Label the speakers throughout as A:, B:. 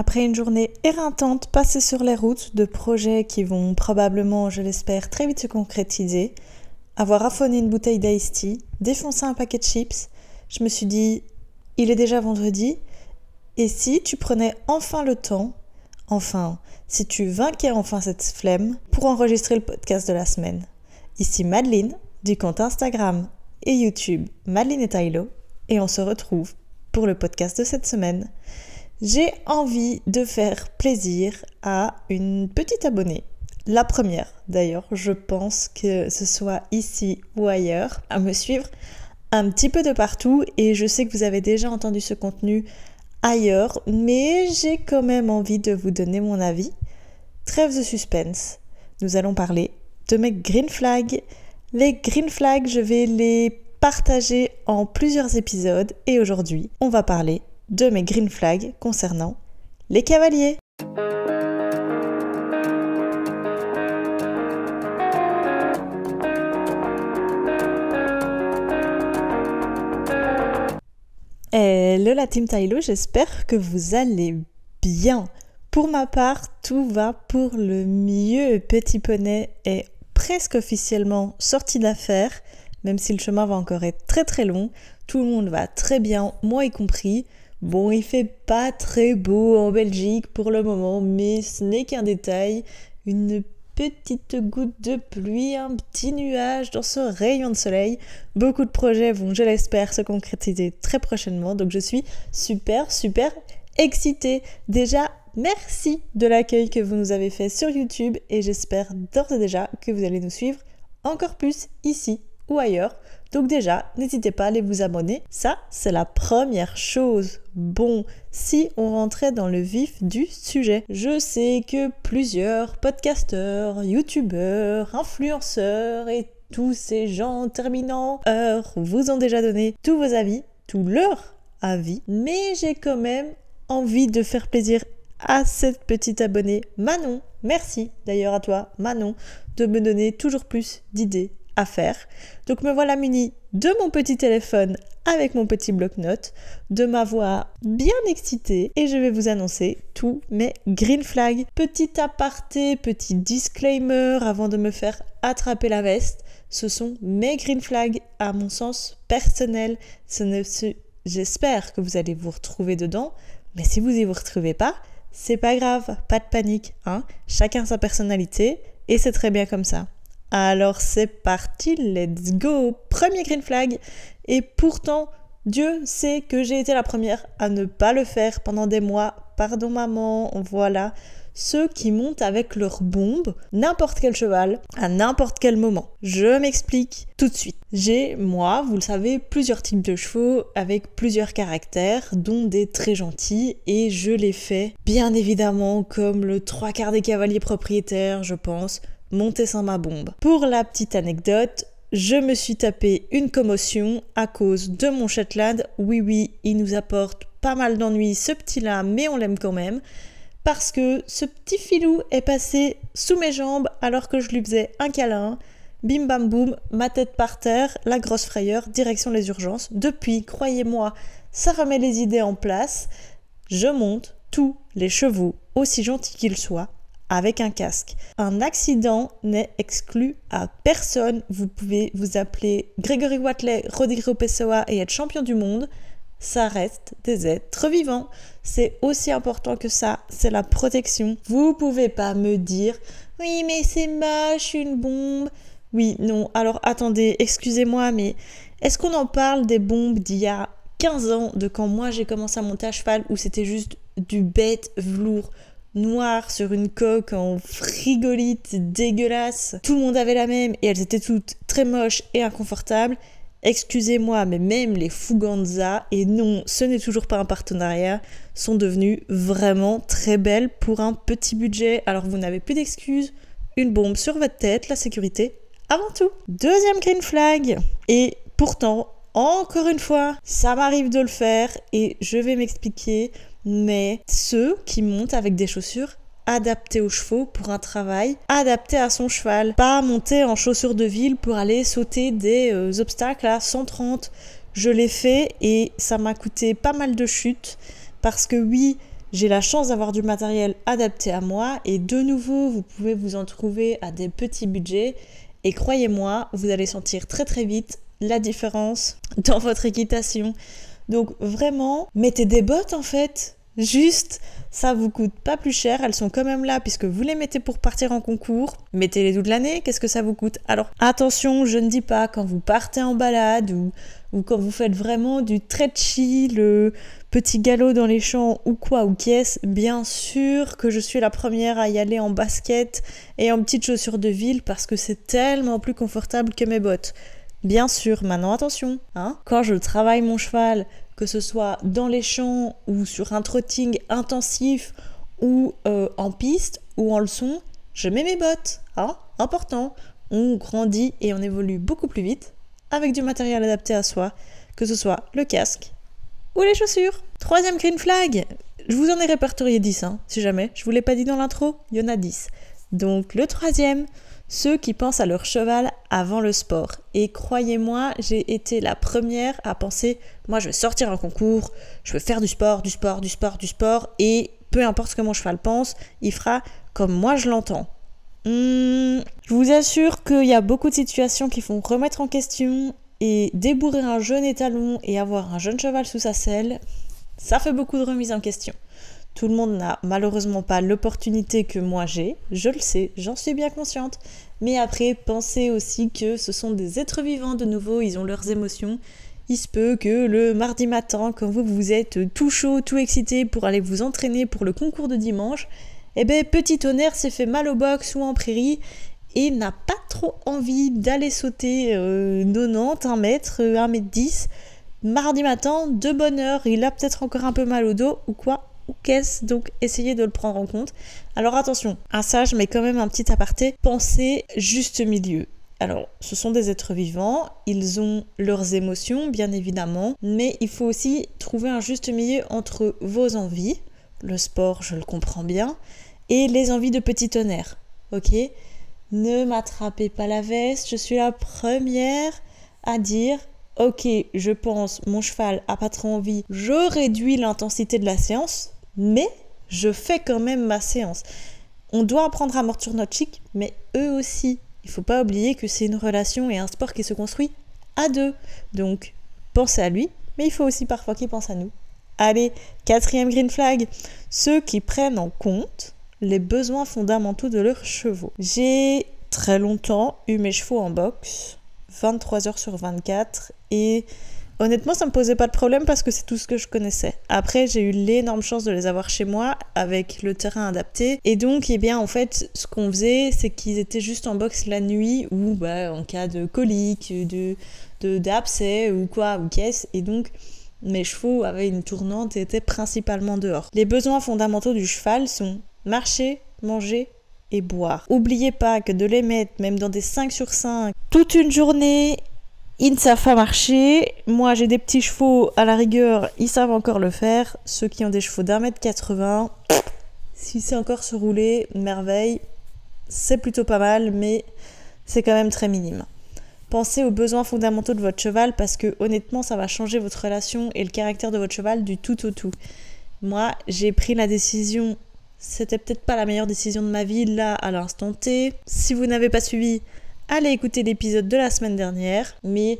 A: Après une journée éreintante passée sur les routes de projets qui vont probablement, je l'espère, très vite se concrétiser, avoir affonné une bouteille d'iced tea, défoncé un paquet de chips, je me suis dit, il est déjà vendredi, et si tu prenais enfin le temps, enfin, si tu vainquais enfin cette flemme pour enregistrer le podcast de la semaine. Ici Madeline, du compte Instagram et YouTube Madeline et Tylo, et on se retrouve pour le podcast de cette semaine. J'ai envie de faire plaisir à une petite abonnée. La première, d'ailleurs, je pense que ce soit ici ou ailleurs, à me suivre un petit peu de partout et je sais que vous avez déjà entendu ce contenu ailleurs, mais j'ai quand même envie de vous donner mon avis. Trêve de suspense. Nous allons parler de mes green flags. Les green flags, je vais les partager en plusieurs épisodes et aujourd'hui, on va parler de mes green flags concernant les cavaliers. Hello la team Tylo, j'espère que vous allez bien. Pour ma part, tout va pour le mieux. Petit Poney est presque officiellement sorti d'affaires, même si le chemin va encore être très très long. Tout le monde va très bien, moi y compris. Bon, il fait pas très beau en Belgique pour le moment, mais ce n'est qu'un détail. Une petite goutte de pluie, un petit nuage dans ce rayon de soleil. Beaucoup de projets vont, je l'espère, se concrétiser très prochainement. Donc je suis super, super excitée. Déjà, merci de l'accueil que vous nous avez fait sur YouTube et j'espère d'ores et déjà que vous allez nous suivre encore plus ici ou ailleurs. Donc déjà, n'hésitez pas à aller vous abonner. Ça, c'est la première chose. Bon, si on rentrait dans le vif du sujet, je sais que plusieurs podcasteurs, youtubeurs, influenceurs et tous ces gens terminant heure vous ont déjà donné tous vos avis, tous leurs avis, mais j'ai quand même envie de faire plaisir à cette petite abonnée Manon. Merci d'ailleurs à toi Manon de me donner toujours plus d'idées faire. Donc me voilà muni de mon petit téléphone avec mon petit bloc-notes, de ma voix bien excitée et je vais vous annoncer tous mes green flags. Petit aparté, petit disclaimer avant de me faire attraper la veste. Ce sont mes green flags à mon sens personnel. Ce ne, j'espère que vous allez vous retrouver dedans, mais si vous y vous retrouvez pas, c'est pas grave, pas de panique, hein. Chacun sa personnalité et c'est très bien comme ça. Alors c'est parti, let's go Premier green flag. Et pourtant, Dieu sait que j'ai été la première à ne pas le faire pendant des mois. Pardon maman, voilà. Ceux qui montent avec leur bombe, n'importe quel cheval, à n'importe quel moment. Je m'explique tout de suite. J'ai, moi, vous le savez, plusieurs types de chevaux avec plusieurs caractères, dont des très gentils, et je les fais, bien évidemment, comme le trois quarts des cavaliers propriétaires, je pense, monter sans ma bombe. Pour la petite anecdote, je me suis tapé une commotion à cause de mon Shetland. Oui, oui, il nous apporte pas mal d'ennuis ce petit-là, mais on l'aime quand même. Parce que ce petit filou est passé sous mes jambes alors que je lui faisais un câlin. Bim bam boum, ma tête par terre, la grosse frayeur, direction les urgences. Depuis, croyez-moi, ça remet les idées en place. Je monte tous les chevaux, aussi gentils qu'ils soient, avec un casque. Un accident n'est exclu à personne. Vous pouvez vous appeler Grégory Watley, Rodrigo Pessoa et être champion du monde. Ça reste des êtres vivants. C'est aussi important que ça, c'est la protection. Vous pouvez pas me dire oui mais c'est moche une bombe. Oui, non, alors attendez, excusez-moi, mais est-ce qu'on en parle des bombes d'il y a 15 ans, de quand moi j'ai commencé à monter à cheval, où c'était juste du bête velours noire sur une coque en frigolite dégueulasse. Tout le monde avait la même et elles étaient toutes très moches et inconfortables. Excusez-moi, mais même les Fuganza, et non, ce n'est toujours pas un partenariat, sont devenues vraiment très belles pour un petit budget. Alors vous n'avez plus d'excuses, une bombe sur votre tête, la sécurité avant tout. Deuxième green flag. Et pourtant, encore une fois, ça m'arrive de le faire et je vais m'expliquer mais ceux qui montent avec des chaussures adaptées aux chevaux pour un travail adapté à son cheval. Pas monter en chaussures de ville pour aller sauter des euh, obstacles à 130. Je l'ai fait et ça m'a coûté pas mal de chutes parce que oui, j'ai la chance d'avoir du matériel adapté à moi et de nouveau, vous pouvez vous en trouver à des petits budgets. Et croyez-moi, vous allez sentir très très vite la différence dans votre équitation. Donc vraiment, mettez des bottes en fait. Juste, ça vous coûte pas plus cher, elles sont quand même là puisque vous les mettez pour partir en concours. Mettez-les toute l'année, qu'est-ce que ça vous coûte? Alors attention, je ne dis pas quand vous partez en balade ou, quand vous faites vraiment du stretchy, le petit galop dans les champs ou quoi ou qu'est-ce, bien sûr que je suis la première à y aller en basket et en petites chaussures de ville parce que c'est tellement plus confortable que mes bottes. Bien sûr, maintenant attention, hein, quand je travaille mon cheval, que ce soit dans les champs ou sur un trotting intensif ou euh, en piste ou en leçon, je mets mes bottes. Hein Important. On grandit et on évolue beaucoup plus vite avec du matériel adapté à soi, que ce soit le casque ou les chaussures. Troisième green flag. Je vous en ai répertorié 10, hein, si jamais. Je vous l'ai pas dit dans l'intro, il y en a 10. Donc le troisième, ceux qui pensent à leur cheval avant le sport. Et croyez-moi, j'ai été la première à penser, moi je vais sortir un concours, je veux faire du sport, du sport, du sport, du sport, et peu importe ce que mon cheval pense, il fera comme moi je l'entends. Hmm, je vous assure qu'il y a beaucoup de situations qui font remettre en question et débourrer un jeune étalon et avoir un jeune cheval sous sa selle, ça fait beaucoup de remises en question. Tout le monde n'a malheureusement pas l'opportunité que moi j'ai, je le sais, j'en suis bien consciente. Mais après, pensez aussi que ce sont des êtres vivants de nouveau, ils ont leurs émotions. Il se peut que le mardi matin, quand vous, vous êtes tout chaud, tout excité pour aller vous entraîner pour le concours de dimanche, eh ben petit tonnerre s'est fait mal au box ou en prairie et n'a pas trop envie d'aller sauter 90, 1 mètre, 1 mètre 10. Mardi matin, de bonne heure, il a peut-être encore un peu mal au dos ou quoi, ou qu'est-ce donc essayez de le prendre en compte. Alors attention, un sage mais quand même un petit aparté, pensez juste milieu. Alors, ce sont des êtres vivants, ils ont leurs émotions, bien évidemment, mais il faut aussi trouver un juste milieu entre vos envies, le sport, je le comprends bien, et les envies de petit tonnerre. Ok? Ne m'attrapez pas la veste, je suis la première à dire ok, je pense mon cheval a pas trop envie, je réduis l'intensité de la séance, mais je fais quand même ma séance. On doit apprendre à mordre sur notre chic, mais eux aussi. Il faut pas oublier que c'est une relation et un sport qui se construit à deux. Donc, pensez à lui, mais il faut aussi parfois qu'il pense à nous. Allez, quatrième green flag, ceux qui prennent en compte les besoins fondamentaux de leurs chevaux. J'ai très longtemps eu mes chevaux en boxe, 23 heures sur 24, et Honnêtement, ça me posait pas de problème parce que c'est tout ce que je connaissais. Après, j'ai eu l'énorme chance de les avoir chez moi avec le terrain adapté. Et donc, eh bien, en fait, ce qu'on faisait, c'est qu'ils étaient juste en boxe la nuit ou bah, en cas de colique, de d'abcès ou quoi, ou qu'est-ce. Et donc, mes chevaux avaient une tournante et étaient principalement dehors. Les besoins fondamentaux du cheval sont marcher, manger, et boire. Oubliez pas que de les mettre même dans des 5 sur 5 toute une journée ils ne savent pas marcher. Moi, j'ai des petits chevaux, à la rigueur, ils savent encore le faire. Ceux qui ont des chevaux d'un mètre 80, si c'est encore se rouler, merveille. C'est plutôt pas mal, mais c'est quand même très minime. Pensez aux besoins fondamentaux de votre cheval parce que honnêtement, ça va changer votre relation et le caractère de votre cheval du tout au tout. Moi, j'ai pris la décision, c'était peut-être pas la meilleure décision de ma vie là à l'instant T. Si vous n'avez pas suivi, allez écouter l'épisode de la semaine dernière, mais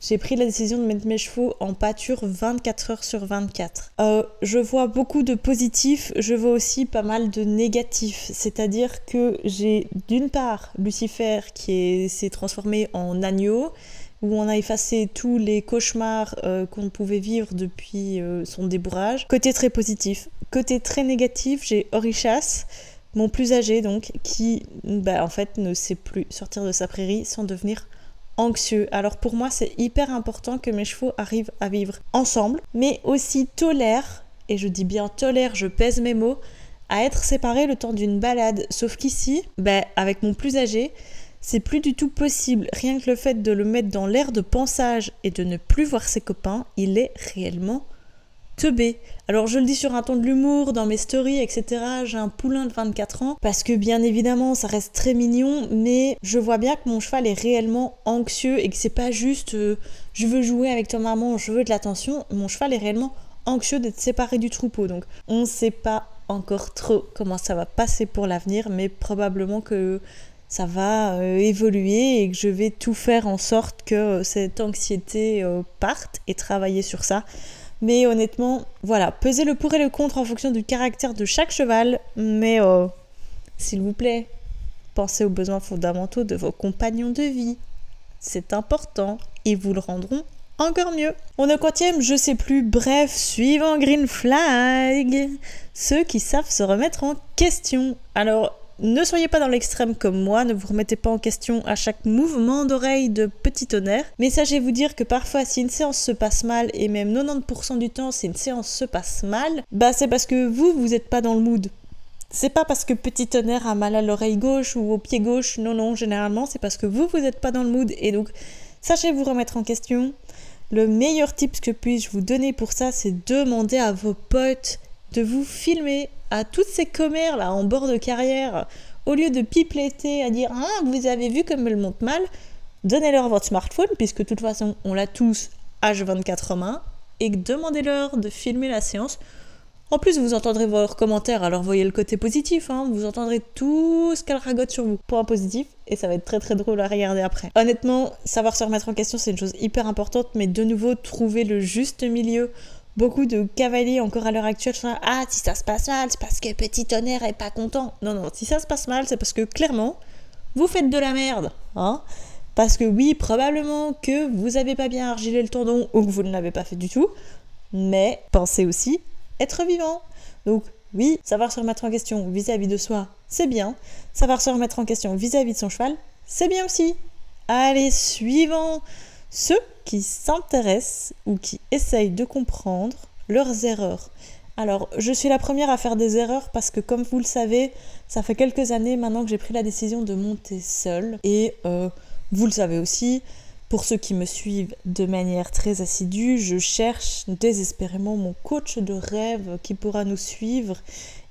A: j'ai pris la décision de mettre mes chevaux en pâture 24 heures sur 24. Euh, je vois beaucoup de positifs, je vois aussi pas mal de négatifs. C'est-à-dire que j'ai d'une part Lucifer qui s'est transformé en agneau, où on a effacé tous les cauchemars euh, qu'on pouvait vivre depuis euh, son débourrage. Côté très positif. Côté très négatif, j'ai Orichas mon plus âgé donc, qui bah, en fait ne sait plus sortir de sa prairie sans devenir anxieux. Alors pour moi c'est hyper important que mes chevaux arrivent à vivre ensemble, mais aussi tolèrent, et je dis bien tolère, je pèse mes mots, à être séparés le temps d'une balade. Sauf qu'ici, bah, avec mon plus âgé, c'est plus du tout possible. Rien que le fait de le mettre dans l'air de pensage et de ne plus voir ses copains, il est réellement alors je le dis sur un ton de l'humour, dans mes stories, etc. J'ai un poulain de 24 ans parce que bien évidemment ça reste très mignon, mais je vois bien que mon cheval est réellement anxieux et que c'est pas juste euh, je veux jouer avec ta maman, je veux de l'attention. Mon cheval est réellement anxieux d'être séparé du troupeau. Donc on ne sait pas encore trop comment ça va passer pour l'avenir, mais probablement que ça va euh, évoluer et que je vais tout faire en sorte que cette anxiété euh, parte et travailler sur ça. Mais honnêtement, voilà, pesez le pour et le contre en fonction du caractère de chaque cheval. Mais euh, s'il vous plaît, pensez aux besoins fondamentaux de vos compagnons de vie. C'est important. Ils vous le rendront encore mieux. On est au quantième, je sais plus. Bref, suivant Green Flag, ceux qui savent se remettre en question. Alors, ne soyez pas dans l'extrême comme moi, ne vous remettez pas en question à chaque mouvement d'oreille de petit tonnerre, mais sachez vous dire que parfois si une séance se passe mal, et même 90% du temps si une séance se passe mal, bah c'est parce que vous, vous n'êtes pas dans le mood. C'est pas parce que petit tonnerre a mal à l'oreille gauche ou au pied gauche, non non, généralement c'est parce que vous, vous n'êtes pas dans le mood, et donc sachez vous remettre en question. Le meilleur tip que puis-je vous donner pour ça, c'est demander à vos potes de vous filmer à toutes ces commères là en bord de carrière, au lieu de pipeleter à dire Ah, vous avez vu comme elle monte mal, donnez-leur votre smartphone, puisque de toute façon on l'a tous H24 en main, et demandez-leur de filmer la séance. En plus, vous entendrez vos commentaires, alors voyez le côté positif, hein, vous entendrez tout ce qu'elle ragote sur vous. Point positif, et ça va être très très drôle à regarder après. Honnêtement, savoir se remettre en question, c'est une chose hyper importante, mais de nouveau, trouver le juste milieu beaucoup de cavaliers encore à l'heure actuelle sont là, ah si ça se passe mal c'est parce que petit tonnerre est pas content non non si ça se passe mal c'est parce que clairement vous faites de la merde hein. Parce que oui probablement que vous avez pas bien argilé le tendon ou que vous ne l'avez pas fait du tout mais pensez aussi être vivant. Donc oui savoir se remettre en question vis-à-vis de soi c'est bien. Savoir se remettre en question vis-à-vis -vis de son cheval c'est bien aussi. Allez suivant ceux qui s'intéressent ou qui essayent de comprendre leurs erreurs. Alors, je suis la première à faire des erreurs parce que, comme vous le savez, ça fait quelques années maintenant que j'ai pris la décision de monter seule. Et euh, vous le savez aussi, pour ceux qui me suivent de manière très assidue, je cherche désespérément mon coach de rêve qui pourra nous suivre.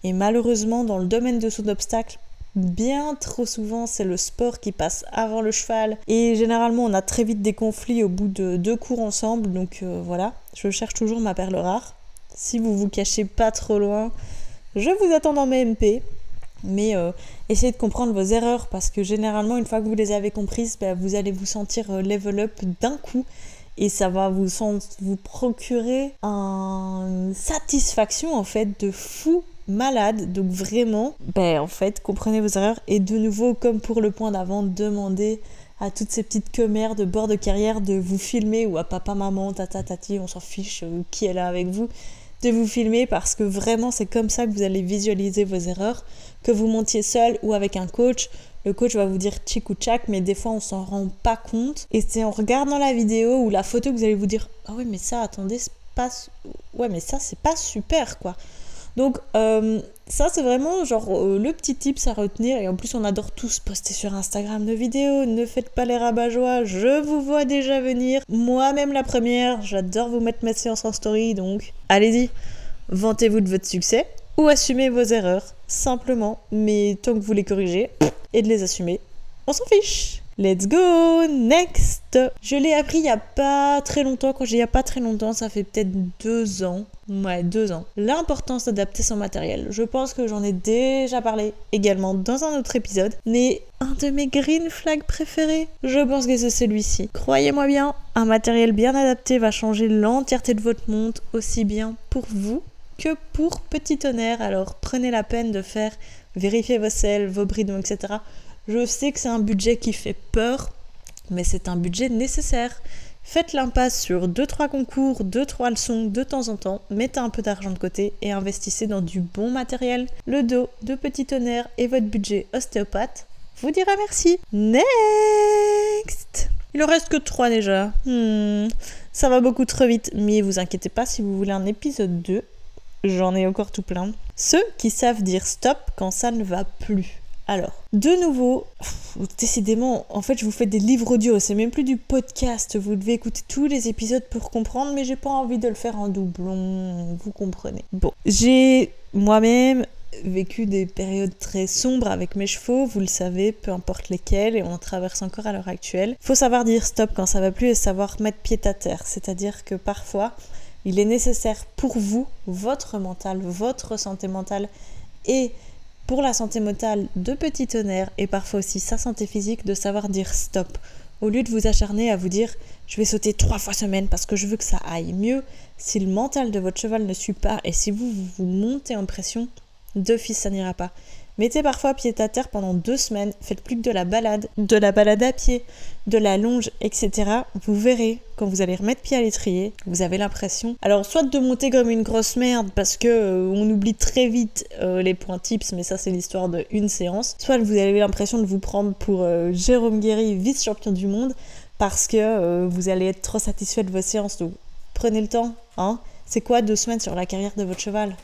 A: Et malheureusement, dans le domaine de son obstacle, Bien trop souvent, c'est le sport qui passe avant le cheval. Et généralement, on a très vite des conflits au bout de deux cours ensemble. Donc euh, voilà, je cherche toujours ma perle rare. Si vous vous cachez pas trop loin, je vous attends dans mes MP. Mais euh, essayez de comprendre vos erreurs parce que généralement, une fois que vous les avez comprises, ben, vous allez vous sentir euh, level up d'un coup et ça va vous, vous procurer une satisfaction en fait de fou malade. Donc vraiment, ben en fait, comprenez vos erreurs. Et de nouveau, comme pour le point d'avant, demandez à toutes ces petites commères de bord de carrière de vous filmer ou à papa, maman, tata, tati, on s'en fiche, ou qui est là avec vous, de vous filmer parce que vraiment c'est comme ça que vous allez visualiser vos erreurs. Que vous montiez seul ou avec un coach, le coach va vous dire tchic ou tchac, mais des fois on s'en rend pas compte. Et c'est en regardant la vidéo ou la photo que vous allez vous dire Ah oui, mais ça, attendez, c'est pas. Ouais, mais ça, c'est pas super quoi. Donc euh, ça c'est vraiment genre euh, le petit tips à retenir. Et en plus on adore tous poster sur Instagram nos vidéos, ne faites pas les rabat je vous vois déjà venir, moi-même la première, j'adore vous mettre mes séances en story. Donc allez-y, vantez-vous de votre succès ou assumez vos erreurs. Simplement, mais tant que vous les corrigez et de les assumer, on s'en fiche. Let's go. Next. Je l'ai appris il y a pas très longtemps. Quand j'ai il y a pas très longtemps, ça fait peut-être deux ans. Ouais, deux ans. L'importance d'adapter son matériel. Je pense que j'en ai déjà parlé également dans un autre épisode. Mais un de mes green flags préférés, je pense que c'est celui-ci. Croyez-moi bien, un matériel bien adapté va changer l'entièreté de votre monte, aussi bien pour vous que pour petit tonnerre. Alors prenez la peine de faire vérifier vos selles, vos bridons, etc. Je sais que c'est un budget qui fait peur, mais c'est un budget nécessaire. Faites l'impasse sur 2-3 concours, 2-3 leçons de temps en temps, mettez un peu d'argent de côté et investissez dans du bon matériel. Le dos de petit tonnerre et votre budget ostéopathe vous dira merci. Next Il en reste que 3 déjà. Hmm, ça va beaucoup trop vite, mais vous inquiétez pas si vous voulez un épisode 2. J'en ai encore tout plein. Ceux qui savent dire stop quand ça ne va plus. Alors, de nouveau, décidément, en fait, je vous fais des livres audio, c'est même plus du podcast. Vous devez écouter tous les épisodes pour comprendre, mais j'ai pas envie de le faire en doublon, vous comprenez. Bon, j'ai moi-même vécu des périodes très sombres avec mes chevaux, vous le savez, peu importe lesquelles, et on traverse encore à l'heure actuelle. Faut savoir dire stop quand ça va plus et savoir mettre pied à terre, c'est-à-dire que parfois, Il est nécessaire pour vous, votre mental, votre santé mentale et pour la santé mentale de petit tonnerre et parfois aussi sa santé physique de savoir dire stop. Au lieu de vous acharner à vous dire je vais sauter trois fois semaine parce que je veux que ça aille mieux, si le mental de votre cheval ne suit pas et si vous vous montez en pression, d'office ça n'ira pas. Mettez parfois pied à terre pendant deux semaines, faites plus que de la balade, de la balade à pied, de la longe, etc. Vous verrez, quand vous allez remettre pied à l'étrier, vous avez l'impression, alors soit de monter comme une grosse merde parce que euh, on oublie très vite euh, les points tips, mais ça c'est l'histoire de une séance, soit vous avez l'impression de vous prendre pour euh, Jérôme Guéry, vice-champion du monde, parce que vous allez être trop satisfait de vos séances. Donc prenez le temps, hein. C'est quoi deux semaines sur la carrière de votre cheval?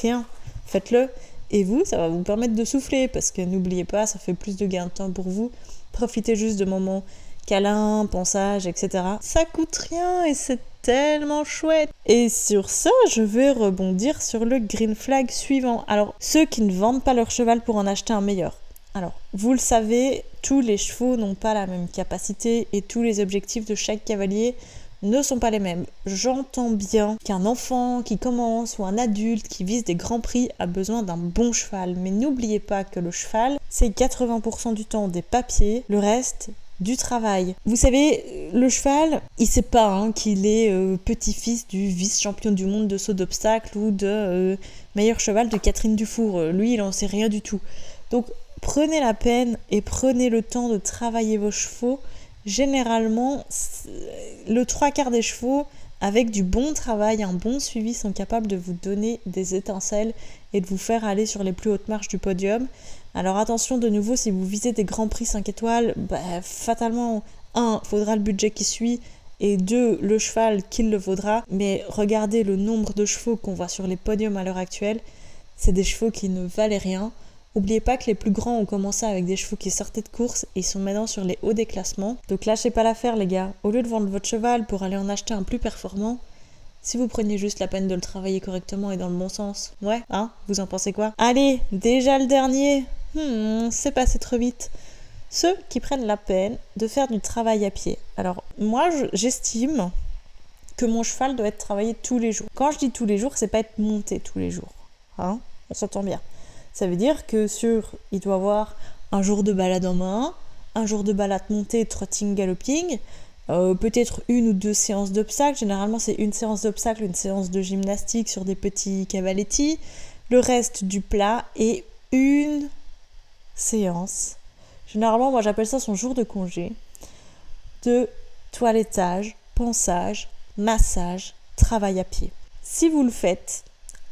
A: Rien. Faites-le et vous, ça va vous permettre de souffler parce que n'oubliez pas, ça fait plus de gain de temps pour vous. Profitez juste de moments câlins, pensages, etc. Ça coûte rien et c'est tellement chouette. Et sur ça, je vais rebondir sur le green flag suivant. Alors, ceux qui ne vendent pas leur cheval pour en acheter un meilleur. Alors, vous le savez, tous les chevaux n'ont pas la même capacité et tous les objectifs de chaque cavalier ne sont pas les mêmes. J'entends bien qu'un enfant qui commence ou un adulte qui vise des grands prix a besoin d'un bon cheval, mais n'oubliez pas que le cheval, c'est 80% du temps des papiers, le reste du travail. Vous savez, le cheval, il sait pas hein, qu'il est euh, petit-fils du vice-champion du monde de saut d'obstacle ou de euh, meilleur cheval de Catherine Dufour. Lui, il en sait rien du tout. Donc, prenez la peine et prenez le temps de travailler vos chevaux généralement, le trois quarts des chevaux, avec du bon travail, un bon suivi, sont capables de vous donner des étincelles et de vous faire aller sur les plus hautes marches du podium. Alors attention de nouveau, si vous visez des grands prix 5 étoiles, bah, fatalement, un, faudra le budget qui suit, et deux, le cheval qu'il le vaudra. Mais regardez le nombre de chevaux qu'on voit sur les podiums à l'heure actuelle, c'est des chevaux qui ne valaient rien. N'oubliez pas que les plus grands ont commencé avec des chevaux qui sortaient de course et sont maintenant sur les hauts des classements. Donc lâchez pas l'affaire les gars. Au lieu de vendre votre cheval pour aller en acheter un plus performant, si vous preniez juste la peine de le travailler correctement et dans le bon sens. Ouais, hein Vous en pensez quoi? Allez, déjà le dernier Hmm, c'est passé trop vite. Ceux qui prennent la peine de faire du travail à pied. Alors, moi, j'estime que mon cheval doit être travaillé tous les jours. Quand je dis tous les jours, c'est pas être monté tous les jours. Hein On s'entend bien. Ça veut dire que sur, il doit avoir un jour de balade en main, un jour de balade montée, trotting, galloping, euh, peut-être une ou deux séances d'obstacles. Généralement, c'est une séance d'obstacles, une séance de gymnastique sur des petits cavaletti, le reste du plat et une séance. Généralement, moi j'appelle ça son jour de congé de toilettage, pensage, massage, travail à pied. Si vous le faites,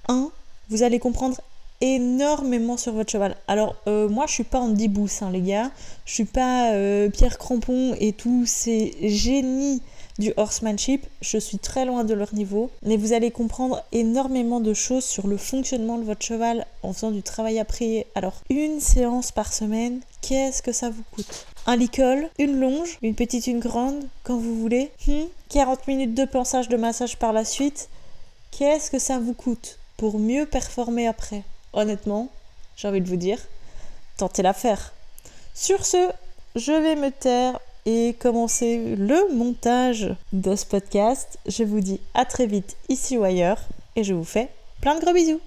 A: un, vous allez comprendre énormément sur votre cheval. Alors euh, moi je suis pas Andy Booth hein, les gars, je suis pas euh, Pierre Crampon et tous ces génies du horsemanship, je suis très loin de leur niveau, mais vous allez comprendre énormément de choses sur le fonctionnement de votre cheval en faisant du travail après. Alors une séance par semaine, qu'est-ce que ça vous coûte? Un licol, une longe, une petite, une grande, quand vous voulez. 40 hmm? minutes de pensage, de massage par la suite. Qu'est-ce que ça vous coûte pour mieux performer après? Honnêtement, j'ai envie de vous dire, tentez l'affaire. Sur ce, je vais me taire et commencer le montage de ce podcast. Je vous dis à très vite ici ou ailleurs et je vous fais plein de gros bisous.